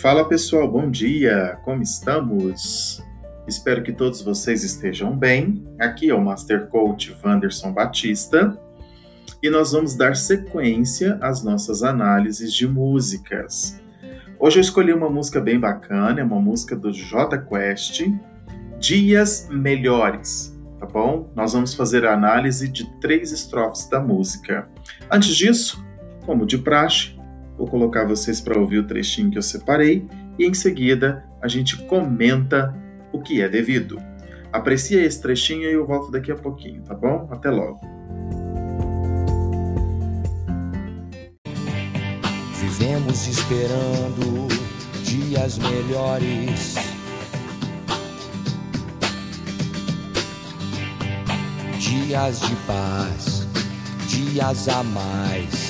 Fala pessoal, bom dia! Como estamos? Espero que todos vocês estejam bem. Aqui é o Master Coach Wanderson Batista e nós vamos dar sequência às nossas análises de músicas. Hoje eu escolhi uma música bem bacana, é uma música do J Quest, Dias Melhores, tá bom? Nós vamos fazer a análise de três estrofes da música. Antes disso, como de praxe, Vou colocar vocês para ouvir o trechinho que eu separei e em seguida a gente comenta o que é devido. Aprecia esse trechinho e eu volto daqui a pouquinho, tá bom? Até logo. Vivemos esperando dias melhores. Dias de paz, dias a mais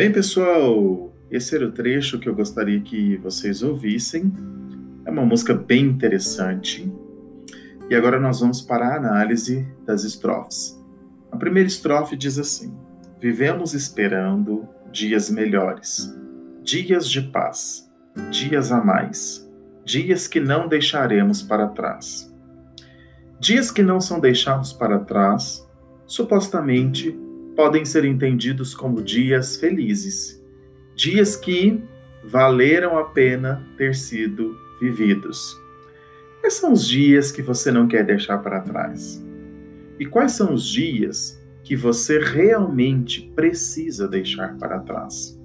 Bem, pessoal, esse era o trecho que eu gostaria que vocês ouvissem. É uma música bem interessante. E agora nós vamos para a análise das estrofes. A primeira estrofe diz assim: Vivemos esperando dias melhores, dias de paz, dias a mais, dias que não deixaremos para trás. Dias que não são deixados para trás, supostamente podem ser entendidos como dias felizes, dias que valeram a pena ter sido vividos. Quais são os dias que você não quer deixar para trás? E quais são os dias que você realmente precisa deixar para trás?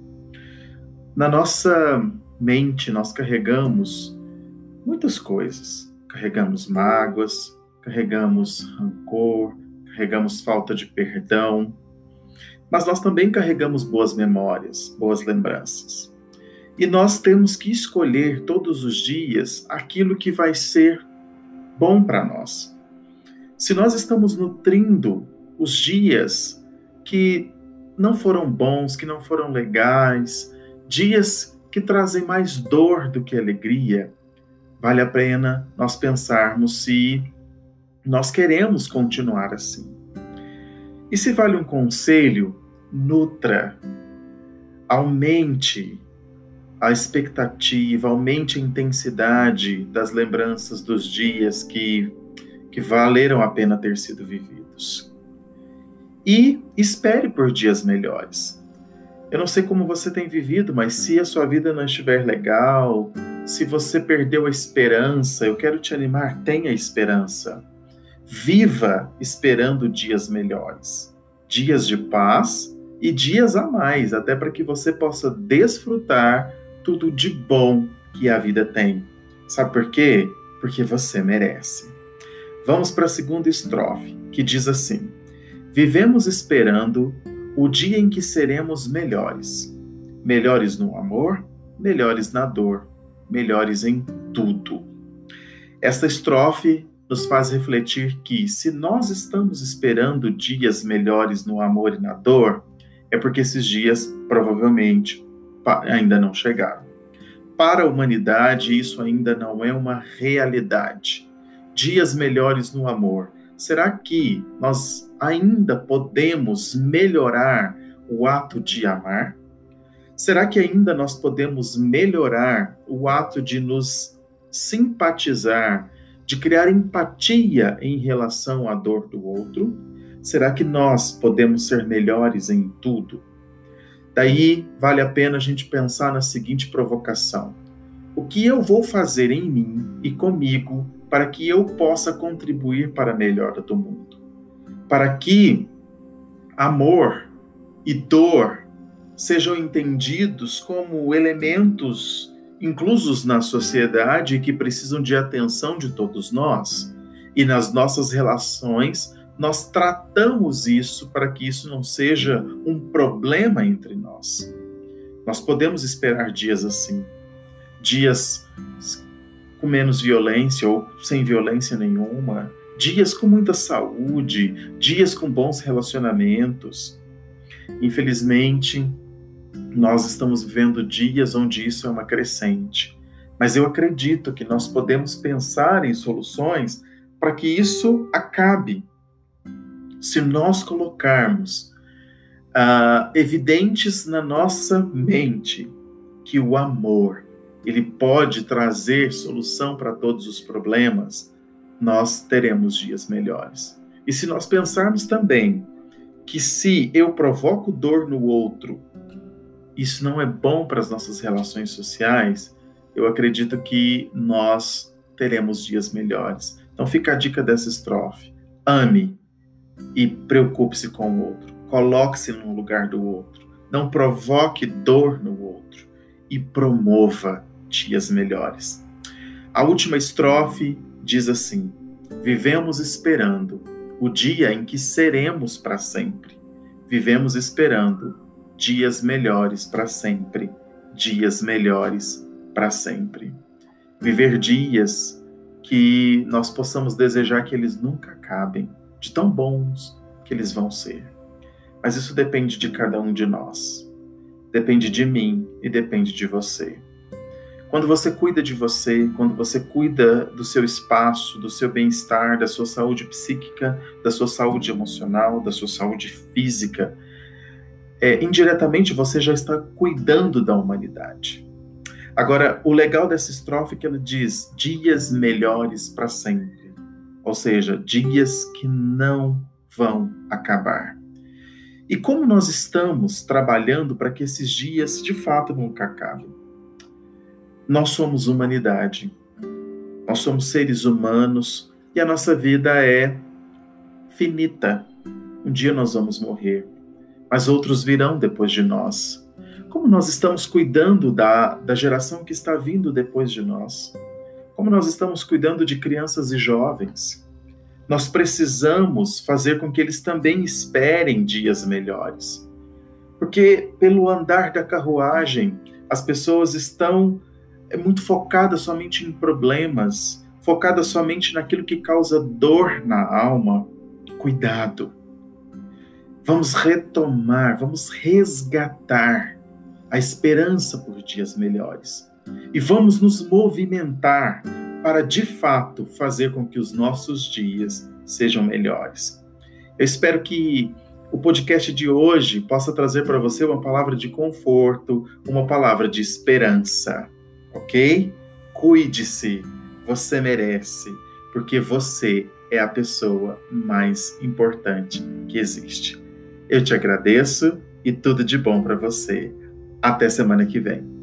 Na nossa mente, nós carregamos muitas coisas. Carregamos mágoas, carregamos rancor, carregamos falta de perdão, mas nós também carregamos boas memórias, boas lembranças. E nós temos que escolher todos os dias aquilo que vai ser bom para nós. Se nós estamos nutrindo os dias que não foram bons, que não foram legais, dias que trazem mais dor do que alegria, vale a pena nós pensarmos se nós queremos continuar assim. E se vale um conselho, nutra, aumente a expectativa, aumente a intensidade das lembranças dos dias que, que valeram a pena ter sido vividos. E espere por dias melhores. Eu não sei como você tem vivido, mas se a sua vida não estiver legal, se você perdeu a esperança, eu quero te animar, tenha esperança Viva esperando dias melhores, dias de paz e dias a mais, até para que você possa desfrutar tudo de bom que a vida tem. Sabe por quê? Porque você merece. Vamos para a segunda estrofe, que diz assim: Vivemos esperando o dia em que seremos melhores. Melhores no amor, melhores na dor, melhores em tudo. Esta estrofe nos faz refletir que, se nós estamos esperando dias melhores no amor e na dor, é porque esses dias provavelmente ainda não chegaram. Para a humanidade, isso ainda não é uma realidade. Dias melhores no amor, será que nós ainda podemos melhorar o ato de amar? Será que ainda nós podemos melhorar o ato de nos simpatizar, de criar empatia em relação à dor do outro? Será que nós podemos ser melhores em tudo? Daí vale a pena a gente pensar na seguinte provocação: o que eu vou fazer em mim e comigo para que eu possa contribuir para a melhora do mundo? Para que amor e dor sejam entendidos como elementos inclusos na sociedade que precisam de atenção de todos nós. E nas nossas relações, nós tratamos isso para que isso não seja um problema entre nós. Nós podemos esperar dias assim, dias com menos violência ou sem violência nenhuma, dias com muita saúde, dias com bons relacionamentos. Infelizmente, nós estamos vivendo dias onde isso é uma crescente. Mas eu acredito que nós podemos pensar em soluções para que isso acabe. Se nós colocarmos uh, evidentes na nossa mente que o amor ele pode trazer solução para todos os problemas, nós teremos dias melhores. E se nós pensarmos também que se eu provoco dor no outro isso não é bom para as nossas relações sociais, eu acredito que nós teremos dias melhores. Então fica a dica dessa estrofe: ame e preocupe-se com o outro. Coloque-se no lugar do outro. Não provoque dor no outro e promova dias melhores. A última estrofe diz assim: Vivemos esperando o dia em que seremos para sempre. Vivemos esperando dias melhores para sempre, dias melhores para sempre. Viver dias que nós possamos desejar que eles nunca acabem, de tão bons que eles vão ser. Mas isso depende de cada um de nós. Depende de mim e depende de você. Quando você cuida de você, quando você cuida do seu espaço, do seu bem-estar, da sua saúde psíquica, da sua saúde emocional, da sua saúde física, é, indiretamente você já está cuidando da humanidade. Agora, o legal dessa estrofe é que ela diz dias melhores para sempre, ou seja, dias que não vão acabar. E como nós estamos trabalhando para que esses dias de fato nunca acabem? Nós somos humanidade, nós somos seres humanos e a nossa vida é finita. Um dia nós vamos morrer mas outros virão depois de nós. Como nós estamos cuidando da, da geração que está vindo depois de nós? Como nós estamos cuidando de crianças e jovens? Nós precisamos fazer com que eles também esperem dias melhores. Porque, pelo andar da carruagem, as pessoas estão é, muito focadas somente em problemas, focadas somente naquilo que causa dor na alma. Cuidado Vamos retomar, vamos resgatar a esperança por dias melhores. E vamos nos movimentar para de fato fazer com que os nossos dias sejam melhores. Eu espero que o podcast de hoje possa trazer para você uma palavra de conforto, uma palavra de esperança, ok? Cuide-se, você merece, porque você é a pessoa mais importante que existe. Eu te agradeço e tudo de bom para você. Até semana que vem.